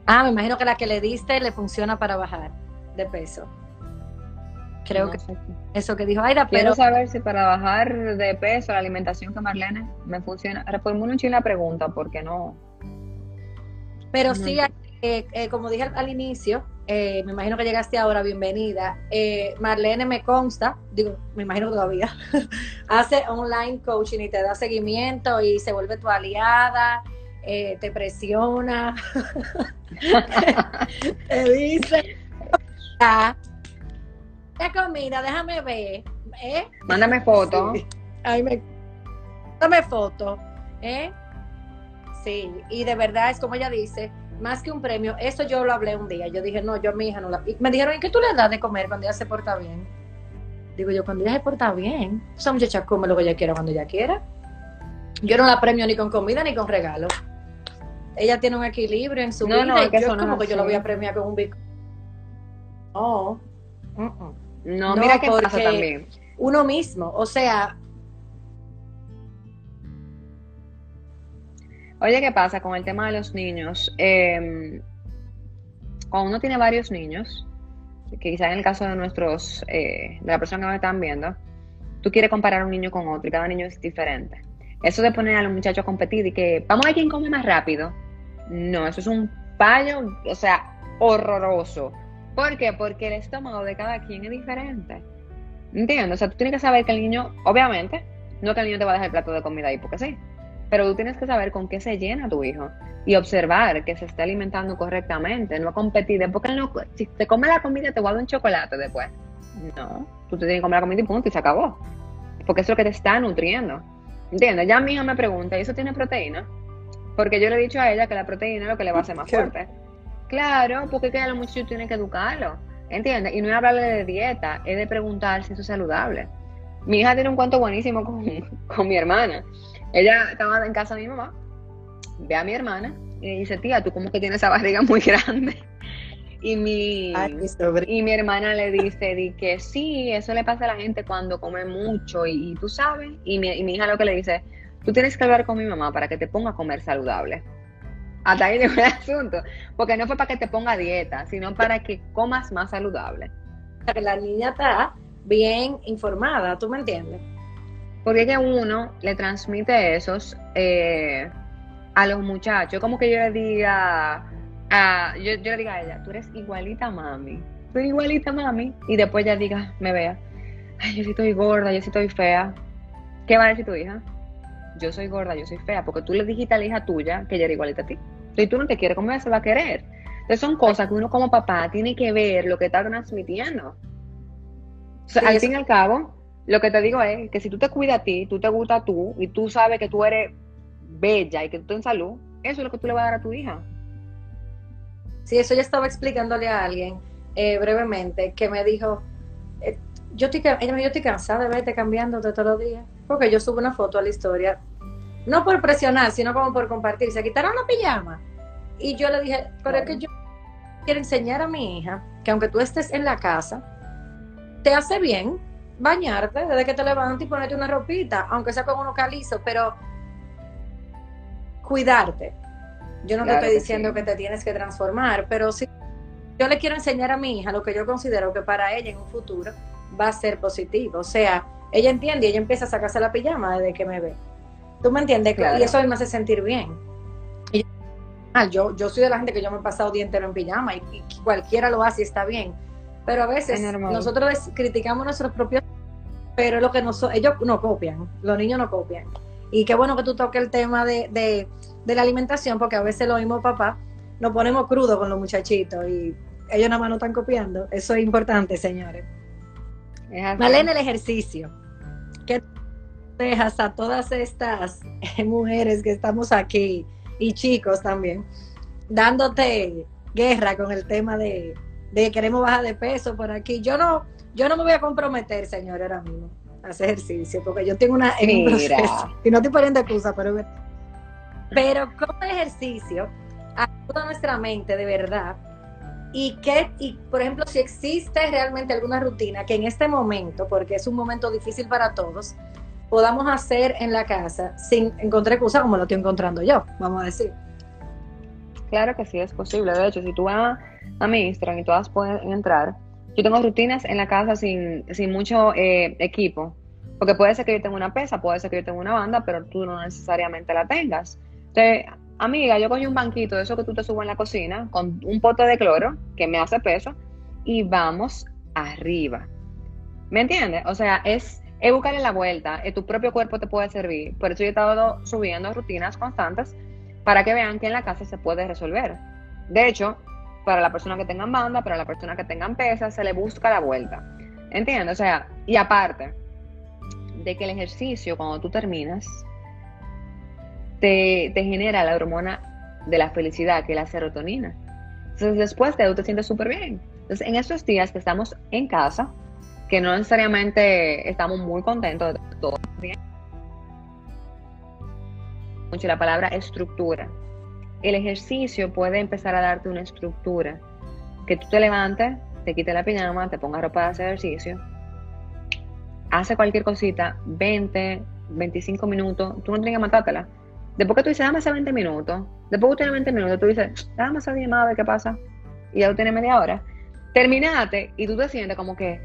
Ah, me imagino que la que le diste le funciona para bajar de peso. Creo que eso que dijo Aida, Quiero saber si para bajar de peso la alimentación que Marlene me funciona. Reformulo un la pregunta, porque no. Pero sí, eh, eh, como dije al, inicio, eh, me imagino que llegaste ahora, bienvenida. Marlene me consta, digo, me imagino todavía, hace online coaching y te da seguimiento y se vuelve tu aliada, te presiona, te dice, la comida, déjame ver. ¿eh? Mándame foto. Ay, me... Mándame foto. ¿eh? Sí, y de verdad es como ella dice, más que un premio, eso yo lo hablé un día. Yo dije, no, yo a mi hija no la. me dijeron, ¿y qué tú le das de comer cuando ella se porta bien? Digo yo, cuando ella se porta bien, esa muchacha come lo que ella quiera cuando ella quiera. Yo no la premio ni con comida ni con regalo. Ella tiene un equilibrio en su vida y yo es como que yo la voy a premiar con un bico. No. No, mira qué pasa también. Uno mismo, o sea. Oye, ¿qué pasa con el tema de los niños? Eh, cuando uno tiene varios niños, que quizás en el caso de nuestros, eh, de la persona que me están viendo, tú quieres comparar un niño con otro y cada niño es diferente. Eso de poner a los muchachos a competir y que vamos a ver quién come más rápido, no, eso es un paño, o sea, horroroso. ¿Por qué? Porque el estómago de cada quien es diferente. ¿Entiendes? O sea, tú tienes que saber que el niño, obviamente, no que el niño te va a dejar el plato de comida ahí porque sí, pero tú tienes que saber con qué se llena tu hijo y observar que se esté alimentando correctamente, no competir. Porque no, si te come la comida, te guarda un chocolate después. No, tú te tienes que comer la comida y punto, y se acabó. Porque es lo que te está nutriendo. ¿Entiendes? Ya mi hija me pregunta, ¿y eso tiene proteína? Porque yo le he dicho a ella que la proteína es lo que le va a hacer más fuerte. Claro, porque que a los muchachos tienen que educarlo, ¿entiendes? Y no es hablarle de dieta, es de preguntar si eso es saludable. Mi hija tiene un cuento buenísimo con, mi hermana. Ella estaba en casa de mi mamá, ve a mi hermana y dice, tía, tú como que tienes esa barriga muy grande. Y mi, y mi hermana le dice di que sí, eso le pasa a la gente cuando come mucho y, tú sabes. Y mi, y mi, hija lo que le dice, tú tienes que hablar con mi mamá para que te ponga a comer saludable. Hasta ahí llegó el asunto. Porque no fue para que te ponga dieta, sino para que comas más saludable. Para que la niña está bien informada, ¿tú me entiendes? Porque es que uno le transmite esos eh, a los muchachos. Como que yo le diga, a, yo, yo, le diga a ella, tú eres igualita mami. Tú eres igualita mami. Y después ella diga, me vea, ay, yo sí estoy gorda, yo sí estoy fea. ¿Qué va a decir tu hija? Yo soy gorda, yo soy fea, porque tú le dijiste a la hija tuya que ella era igualita a ti. Si tú no te quieres, ¿cómo ella se va a querer? Entonces son cosas que uno como papá tiene que ver lo que está transmitiendo. al fin y al cabo, lo que te digo es que si tú te cuidas a ti, tú te gusta tú y tú sabes que tú eres bella y que tú estás en salud, eso es lo que tú le vas a dar a tu hija. Sí, eso ya estaba explicándole a alguien eh, brevemente que me dijo, eh, yo, estoy, yo estoy cansada de verte cambiando todos los días, porque yo subo una foto a la historia no por presionar, sino como por compartir. Se quitaron la pijama. Y yo le dije, pero es que yo quiero enseñar a mi hija que aunque tú estés en la casa, te hace bien bañarte desde que te levantas y ponerte una ropita, aunque sea con uno calizo, pero cuidarte. Yo no te estoy diciendo que te tienes que transformar, pero sí, yo le quiero enseñar a mi hija lo que yo considero que para ella en un futuro va a ser positivo. O sea, ella entiende y ella empieza a sacarse la pijama desde que me ve. ¿Tú me entiendes? Y eso me hace sentir bien. Y Yo, yo soy de la gente que yo me he pasado día entero en pijama y, cualquiera lo hace y está bien. Pero a veces nosotros criticamos nuestros propios, pero lo que ellos no copian, los niños no copian. Y qué bueno que tú toques el tema de, de, la alimentación, porque a veces lo mismo papá nos ponemos crudos con los muchachitos y ellos nada más no están copiando. Eso es importante, señores. Malena, el ejercicio. ¿Qué dejas a todas estas mujeres que estamos aquí y chicos también, dándote guerra con el tema de, de queremos bajar de peso por aquí? Yo no, yo no me voy a comprometer, señor, ahora mismo a hacer ejercicio, porque yo tengo una en proceso, y no estoy poniendo excusa, pero pero como ejercicio ayuda nuestra mente de verdad y que, y por ejemplo, si existe realmente alguna rutina que en este momento, porque es un momento difícil para todos, podamos hacer en la casa sin encontrar excusa como lo estoy encontrando yo, vamos a decir. Claro que sí es posible. De hecho, si tú vas a mi Instagram y todas pueden entrar, yo tengo rutinas en la casa sin, sin mucho eh, equipo. Porque puede ser que yo tenga una pesa, puede ser que yo tenga una banda, pero tú no necesariamente la tengas. Entonces, amiga, yo cogí un banquito de eso que tú te subes en la cocina con un pote de cloro que me hace peso y vamos arriba. ¿Me entiendes? O sea, es, es buscarle la vuelta, tu propio cuerpo te puede servir. Por eso yo he estado subiendo rutinas constantes para que vean que en la casa se puede resolver. De hecho, para la persona que tengan banda, para la persona que tengan pesas, se le busca la vuelta. ¿Entiendes? O sea, y aparte de que el ejercicio, cuando tú terminas, te, genera la hormona de la felicidad, que es la serotonina. Entonces después de eso te sientes súper bien. Entonces en estos días que estamos en casa, que no necesariamente estamos muy contentos de todo bien, mucho la palabra estructura. El ejercicio puede empezar a darte una estructura. Que tú te levantes, te quites la pijama, te pongas ropa de hacer ejercicio, hace cualquier cosita, 20, 25 minutos, tú no tienes que matártela. Después que tú dices, dame hacer 20 minutos, después que tú tienes 20 minutos, tú dices, dame hacer 10 más a ver qué pasa, y ya tú tienes media hora. Terminaste y tú te sientes como que,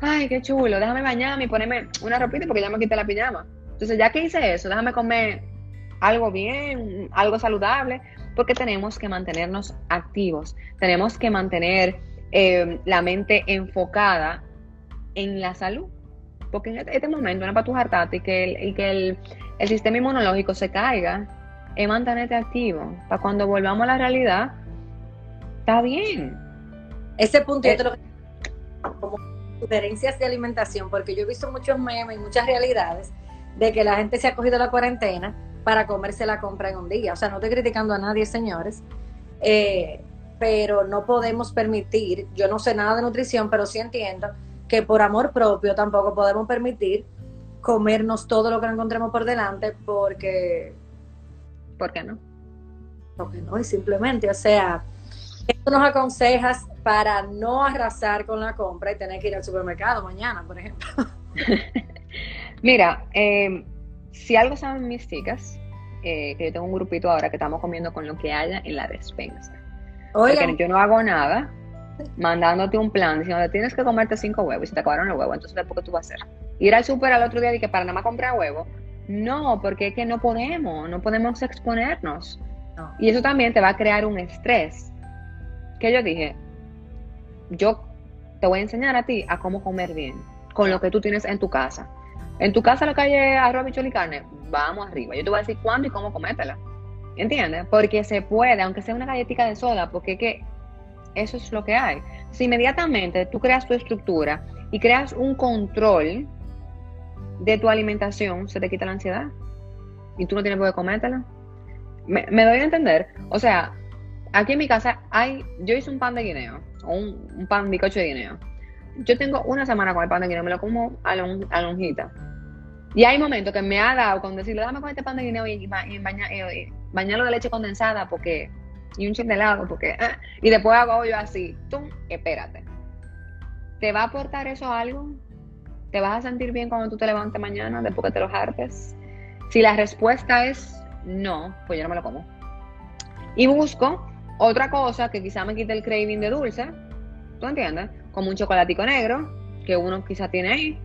ay, qué chulo, déjame bañarme y ponerme una ropita porque ya me quité la pijama. Entonces, ya que hice eso, déjame comer algo bien, algo saludable, porque tenemos que mantenernos activos, tenemos que mantener eh, la mente enfocada en la salud. Porque en este, este momento, una para tu hartarte y que, el, y que el, el sistema inmunológico se caiga, es mantenerte activo. Para cuando volvamos a la realidad, está bien. Ese punto yo eh, como sugerencias de alimentación, porque yo he visto muchos memes y muchas realidades de que la gente se ha cogido la cuarentena para comerse la compra en un día. O sea, no estoy criticando a nadie, señores, eh, pero no podemos permitir, yo no sé nada de nutrición, pero sí entiendo que por amor propio tampoco podemos permitir comernos todo lo que nos encontremos por delante porque... ¿Por qué no? Porque no, y simplemente, o sea, esto nos aconsejas para no arrasar con la compra y tener que ir al supermercado mañana, por ejemplo. Mira, eh, si algo saben mis chicas, eh, que yo tengo un grupito ahora que estamos comiendo con lo que haya en la despensa. Porque yo no hago nada, mandándote un plan diciendo tienes que comerte cinco huevos y se te acabaron los huevos, entonces ¿por qué tú vas a hacer? Ir al súper al otro día y que para nada más comprar huevos. No, porque es que no podemos, no podemos exponernos. Y eso también te va a crear un estrés. Que yo dije, yo te voy a enseñar a ti a cómo comer bien, con lo que tú tienes en tu casa. En tu casa la calle arroz, bichón y carne, vamos arriba. Yo te voy a decir cuándo y cómo comértela. ¿Entiendes? Porque se puede, aunque sea una galletita de soda, porque es que eso es lo que hay. Si inmediatamente tú creas tu estructura y creas un control de tu alimentación, se te quita la ansiedad y tú no tienes por qué comértela. Me, doy a entender. O sea, aquí en mi casa hay, yo hice un pan de guineo, o un, pan bicocho de guineo. Yo tengo una semana con el pan de guineo, me lo como a, a lonjita. Y hay momentos que me ha dado con decirle, dame con este pan de guineo y, bañarlo de leche condensada porque y un chiste de helado, porque, ah, y después hago yo así, tú, espérate. ¿Te va a aportar eso algo? ¿Te vas a sentir bien cuando tú te levantes mañana después que te lo hartes? Si la respuesta es no, pues yo no me lo como. Y busco otra cosa que quizá me quite el craving de dulce, ¿tú entiendes? Como un chocolatico negro, que uno quizá tiene ahí,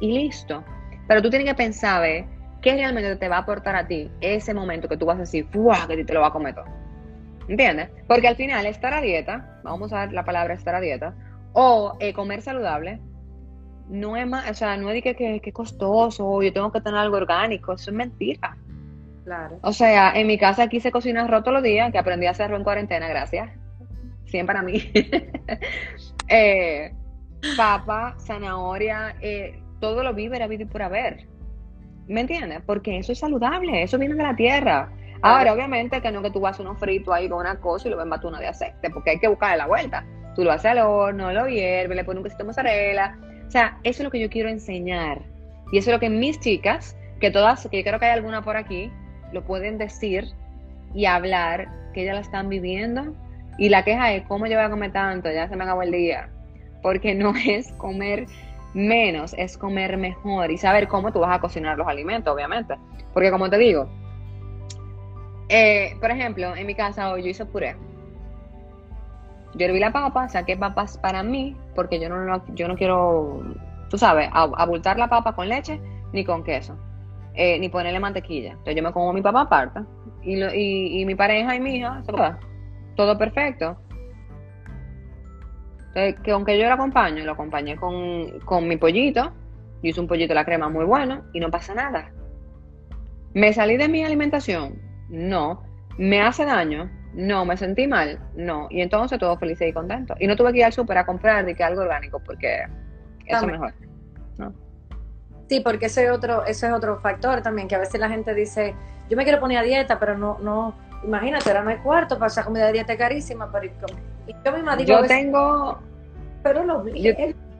y listo. Pero tú tienes que pensar, ¿qué realmente te va a aportar a ti ese momento que tú vas a decir, ¡fuah! que te lo va a comer todo. ¿Entiendes? Porque al final estar a dieta, vamos a usar la palabra estar a dieta, o eh, comer saludable, no es más, o sea, no es de que, que, que costoso, yo tengo que tener algo orgánico, eso es mentira. Claro. O sea, en mi casa aquí se cocina arroz todos los días, que aprendí a hacerlo en cuarentena, gracias. Siempre a mí. eh, papa, zanahoria, eh, todo lo víveres, vida y por haber. ¿Me entiendes? Porque eso es saludable, eso viene de la tierra. Ahora, obviamente, que no que tú vas a uno frito ahí con una cosa y lo ves una de aceite, porque hay que buscarle la vuelta. Tú lo haces al horno, lo hierves, le pones un quesito de mozzarella. O sea, eso es lo que yo quiero enseñar. Y eso es lo que mis chicas, que todas, que yo creo que hay alguna por aquí, lo pueden decir y hablar, que ellas la están viviendo. Y la queja es, ¿cómo yo voy a comer tanto? Ya se me acabó el día. Porque no es comer menos, es comer mejor y saber cómo tú vas a cocinar los alimentos, obviamente. Porque como te digo, eh, por ejemplo, en mi casa hoy yo hice puré. Yo herví la papa, saqué papas para mí, porque yo no, yo no quiero, tú sabes, abultar la papa con leche ni con queso, eh, ni ponerle mantequilla. Entonces yo me como mi papa aparte, y, mi pareja y mi hija, todo perfecto. Entonces, que aunque yo lo acompaño, lo acompañé con, con mi pollito, yo hice un pollito de la crema muy bueno y no pasa nada. ¿Me salí de mi alimentación? No. ¿Me hace daño? No. ¿Me sentí mal? No. Y entonces todo feliz y contento. Y no tuve que ir al súper a comprar de que algo orgánico porque eso es mejor. Sí, porque eso es otro, eso es otro factor también, que a veces la gente dice, yo me quiero poner a dieta, pero no, no, imagínate, ahora no hay cuarto para esa comida de dieta carísima, pero yo misma digo, yo tengo, pero lo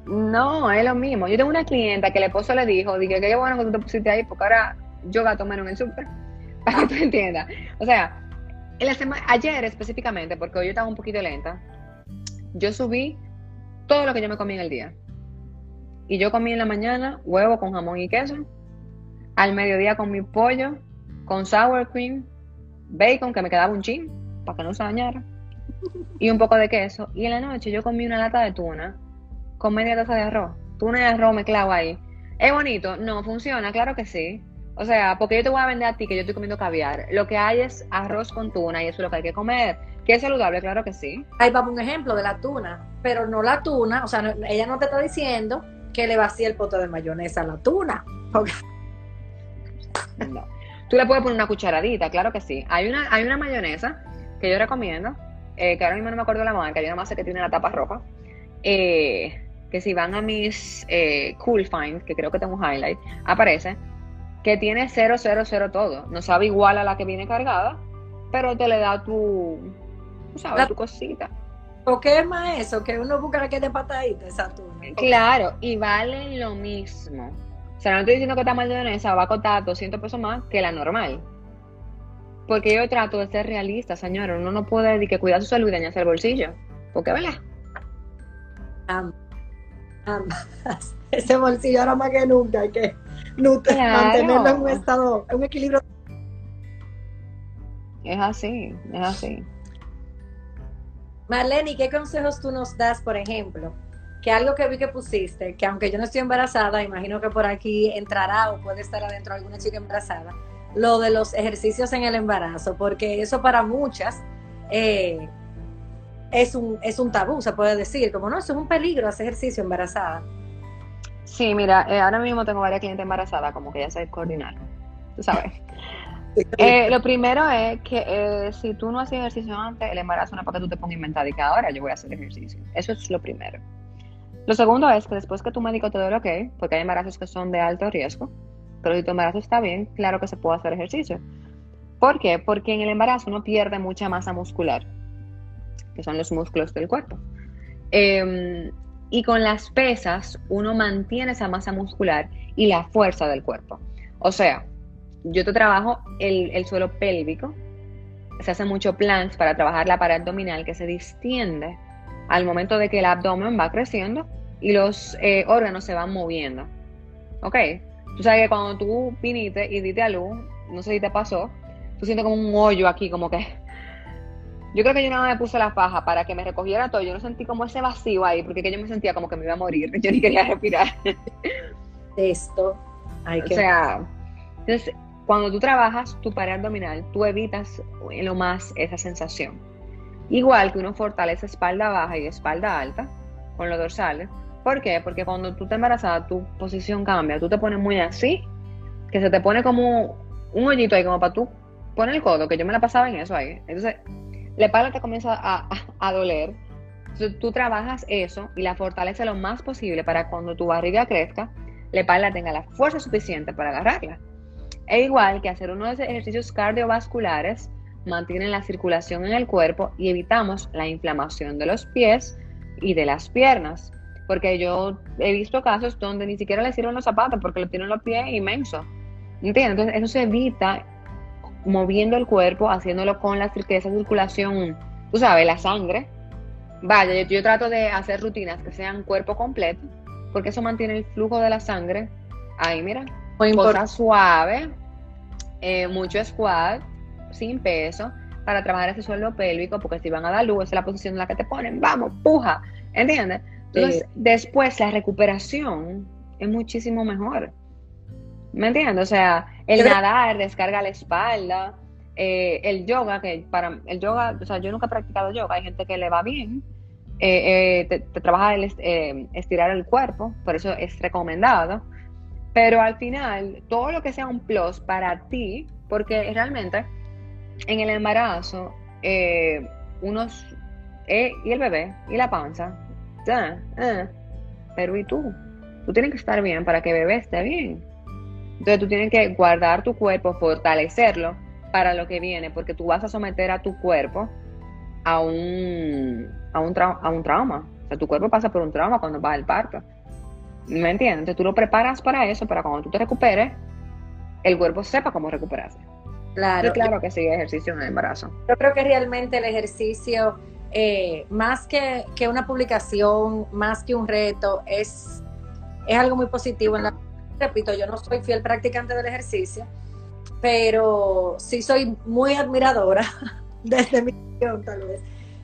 no, es lo mismo. Yo tengo una clienta que el esposo le dijo, dije, qué bueno que tú te pusiste ahí, porque ahora yo gato menos en el súper, para que tú entiendas. O sea, en semana, ayer específicamente, porque hoy yo estaba un poquito lenta, yo subí todo lo que yo me comí en el día. Y yo comí en la mañana huevo con jamón y queso, al mediodía con mi pollo, con sour cream, bacon, que me quedaba un chin, para que no se dañara, y un poco de queso. Y en la noche yo comí una lata de tuna con media taza de arroz. Tuna y arroz mezclado ahí. ¿Es bonito? No, funciona, claro que sí. O sea, porque yo te voy a vender a ti que yo estoy comiendo caviar. Lo que hay es arroz con tuna y eso es lo que hay que comer. ¿Que es saludable? Claro que sí. Ahí va un ejemplo de la tuna, pero no la tuna, o sea, ella no te está diciendo que le vacía el pote de mayonesa a la tuna. No. Tú le puedes poner una cucharadita, claro que sí. Hay una, hay una mayonesa que yo recomiendo, eh, que ahora mismo no me acuerdo la marca, hay una masa que tiene la tapa roja. Eh, que si van a mis eh, Cool Finds, que creo que tengo un highlight, aparece que tiene 000 todo. No sabe igual a la que viene cargada, pero te le da tu, tú sabes, tu cosita. ¿O qué es más eso? Que uno busca que de patadita, esa tuna. Claro, y vale lo mismo. O sea, no estoy diciendo que esta mayonesa va a costar 200 pesos más que la normal. Porque yo trato de ser realista, señora. Uno no puede que cuidar su salud y dañarse el bolsillo. Porque, ¿verdad? Ese bolsillo ahora más que nunca hay que mantenerlo en un estado, en un equilibrio. Es así, es así. Marlene, ¿qué consejos tú nos das, por ejemplo, que algo que vi que pusiste, que aunque yo no estoy embarazada, imagino que por aquí entrará o puede estar adentro alguna chica embarazada, lo de los ejercicios en el embarazo, porque eso para muchas eh, es, un, es un tabú, se puede decir, como no, eso es un peligro hacer ejercicio embarazada. Sí, mira, eh, ahora mismo tengo varias clientes embarazadas, como que ya sabes coordinar, tú sabes. Eh, lo primero es que si tú no haces ejercicio antes, el embarazo no es para que tú te pongas inventada y que ahora yo voy a hacer ejercicio. Eso es lo primero. Lo segundo es que después que tu médico te dé lo que, porque hay embarazos que son de alto riesgo, pero si tu embarazo está bien, claro que se puede hacer ejercicio. ¿Por qué? Porque en el embarazo uno pierde mucha masa muscular, que son los músculos del cuerpo. Em, y con las pesas uno mantiene esa masa muscular y la fuerza del cuerpo. O sea, yo te trabajo el, el suelo pélvico, se hace mucho planks para trabajar la pared abdominal que se distiende al momento de que el abdomen va creciendo y los eh, órganos se van moviendo. ¿Ok? Tú sabes que cuando tú viniste y diste a luz, no sé si te pasó, tú sientes como un hoyo aquí, como que... Yo creo que yo nada me puse la faja para que me recogiera todo. Yo no sentí como ese vacío ahí, porque yo me sentía como que me iba a morir. Yo ni quería respirar. Esto. Hay que... O sea, entonces, cuando tú trabajas tu pared abdominal, tú evitas en lo más esa sensación. Igual que uno fortalece espalda baja y espalda alta con los dorsales. ¿Por qué? Porque cuando tú te embarazas, tu posición cambia. Tú te pones muy así, que se te pone como un hoyito ahí, como para tú poner el codo, que yo me la pasaba en eso ahí. Entonces, la espalda te comienza a, doler. Entonces, tú trabajas eso y la fortalece lo más posible para cuando tu barriga crezca, la espalda tenga la fuerza suficiente para agarrarla. E igual que hacer unos ejercicios cardiovasculares, mantienen la circulación en el cuerpo y evitamos la inflamación de los pies y de las piernas. Porque yo he visto casos donde ni siquiera le sirven los zapatos porque le tienen los pies inmensos. ¿Entiendes? Entonces eso se evita moviendo el cuerpo, haciéndolo con la esa circulación, tú sabes, la sangre. Vaya, yo, trato de hacer rutinas que sean cuerpo completo, porque eso mantiene el flujo de la sangre. Ahí, mira, cosas suave, eh, mucho squat, sin peso, para trabajar ese suelo pélvico, porque si van a dar luz, esa es la posición en la que te ponen, vamos, puja, ¿entiendes? Entonces, después la recuperación es muchísimo mejor. ¿Me entiendes? O sea, el nadar descarga la espalda, eh, el yoga, que para el yoga, o sea, yo nunca he practicado yoga, hay gente que le va bien, eh, eh, te, trabaja el estirar el cuerpo, por eso es recomendado, pero al final, todo lo que sea un plus para ti, porque realmente en el embarazo, unos, y el bebé, y la panza, pero ¿y tú? Tú tienes que estar bien para que el bebé esté bien. Entonces tú tienes que guardar tu cuerpo, fortalecerlo para lo que viene, porque tú vas a someter a tu cuerpo a un, a un, a un trauma. O sea, tu cuerpo pasa por un trauma cuando va al parto. ¿Me entiendes? Entonces tú lo preparas para eso, para cuando tú te recuperes, el cuerpo sepa cómo recuperarse. Claro. claro que sí, ejercicio en el embarazo. Yo creo que realmente el ejercicio, eh, más que, que, una publicación, más que un reto, es, es algo muy positivo en la repito, yo no soy fiel practicante del ejercicio, pero sí soy muy admiradora, desde mi visión tal vez,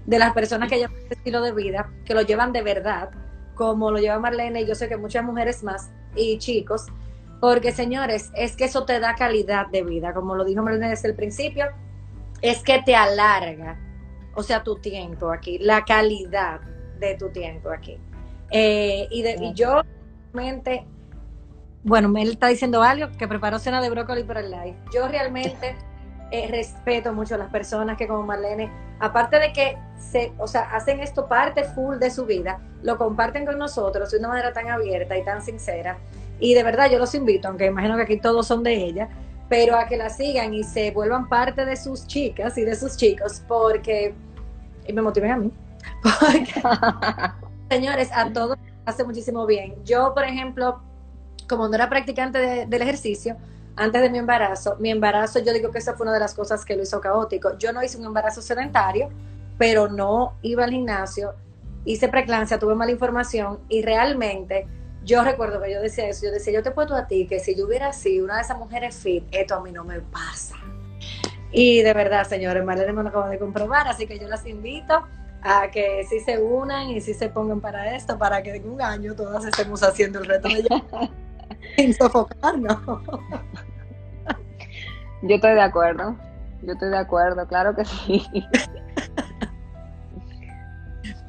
de las personas que llevan este estilo de vida, que lo llevan de verdad, como lo lleva Marlene y yo sé que muchas mujeres más y chicos, porque señores, es que eso te da calidad de vida, como lo dijo Marlene desde el principio, es que te alarga, o sea, tu tiempo aquí, la calidad de tu tiempo aquí. Eh, y, de, y yo realmente bueno, él está diciendo algo, que preparó cena de brócoli para el live. Yo realmente eh, respeto mucho a las personas que como Marlene, aparte de que se, o sea, hacen esto parte full de su vida, lo comparten con nosotros de una manera tan abierta y tan sincera. Y de verdad yo los invito, aunque imagino que aquí todos son de ella, pero a que la sigan y se vuelvan parte de sus chicas y de sus chicos, porque, y me motiven a mí, porque, señores, a todos hace muchísimo bien. Yo, por ejemplo, como no era practicante del ejercicio, antes de mi embarazo, mi embarazo yo digo que esa fue una de las cosas que lo hizo caótico. Yo no hice un embarazo sedentario, pero no iba al gimnasio, hice preclancia, tuve mala información y realmente yo recuerdo que yo decía eso, yo decía, yo te puedo a ti que si yo hubiera sido una de esas mujeres fit, esto a mí no me pasa. Y de verdad, señores, Marlene me lo acabo de comprobar, así que yo las invito a que sí se unan y sí se pongan para esto, para que en un año todas estemos haciendo el reto de sin sofocarnos. Yo estoy de acuerdo, yo estoy de acuerdo, claro que sí.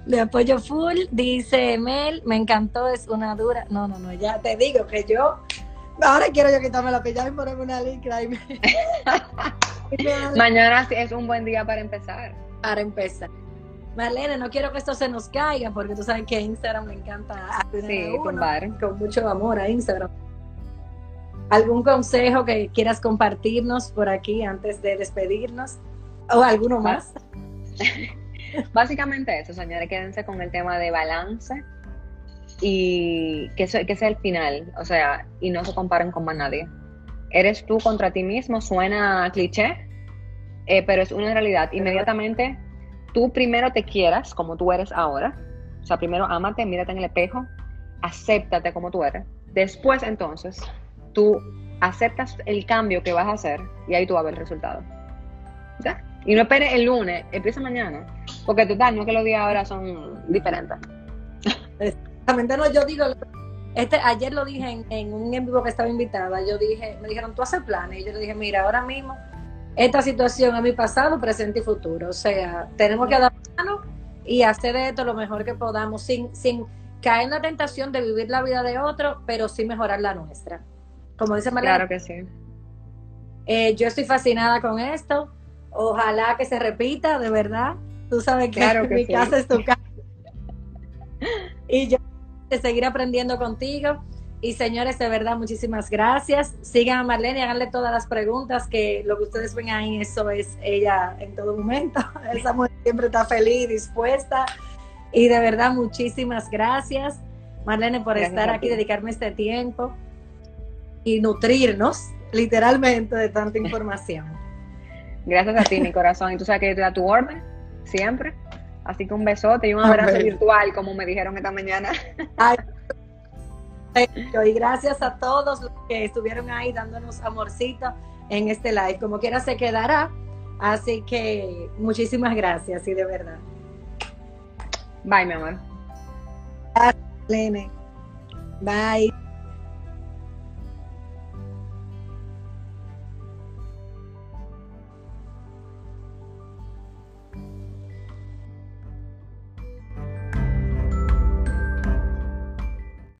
Le apoyo full, dice Mel, me encantó, es una dura. No, no, no, ya te digo que yo, ahora quiero yo quitarme la pijama y ponerme una licra. Y Mañana es un buen día para empezar. Para empezar. Marlene, no quiero que esto se nos caiga porque tú sabes que a Instagram me encanta sí, con mucho amor a Instagram. ¿Algún consejo que quieras compartirnos por aquí antes de despedirnos? ¿O alguno más? Básicamente eso, señores, quédense con el tema de balance y que, que sea el final, o sea, y no se comparen con más nadie. Eres tú contra ti mismo, suena cliché, eh, pero es una realidad. Inmediatamente tú primero te quieras como tú eres ahora. O sea, primero ámate, mírate en el espejo, acéptate como tú eres. Después, entonces, tú aceptas el cambio que vas a hacer y ahí tú vas a ver el resultado. ¿Ya? Y no esperes el lunes, empieza mañana. Porque total, no es que los días ahora son diferentes. Exactamente, no, yo digo, este, ayer lo dije en, un en vivo que estaba invitada, yo dije, me dijeron, tú haces planes, y yo le dije, mira, ahora mismo esta situación a mi pasado, presente y futuro. O sea, tenemos que adaptarnos y hacer de esto lo mejor que podamos sin, sin caer en la tentación de vivir la vida de otro, pero sí mejorar la nuestra. Como dice María. Claro que sí. Eh, yo estoy fascinada con esto. Ojalá que se repita, de verdad. Tú sabes que, Claro que mi sí. casa es tu casa. Y yo de seguir aprendiendo contigo. Y señores, de verdad, muchísimas gracias. Sigan a Marlene y háganle todas las preguntas, que lo que ustedes ven ahí, eso es ella en todo momento. Esa mujer siempre está feliz, dispuesta. Y de verdad, muchísimas gracias, Marlene, por Gracias estar aquí, dedicarme este tiempo y nutrirnos literalmente de tanta información. Gracias a ti, mi corazón. Y tú sabes que te da tu orden, siempre. Así que un besote y un abrazo virtual, como me dijeron esta mañana. Ay, y gracias a todos los que estuvieron ahí dándonos amorcito en este live. Como quiera se quedará. Así que muchísimas gracias y de verdad. Bye, mi amor. Lene. Bye.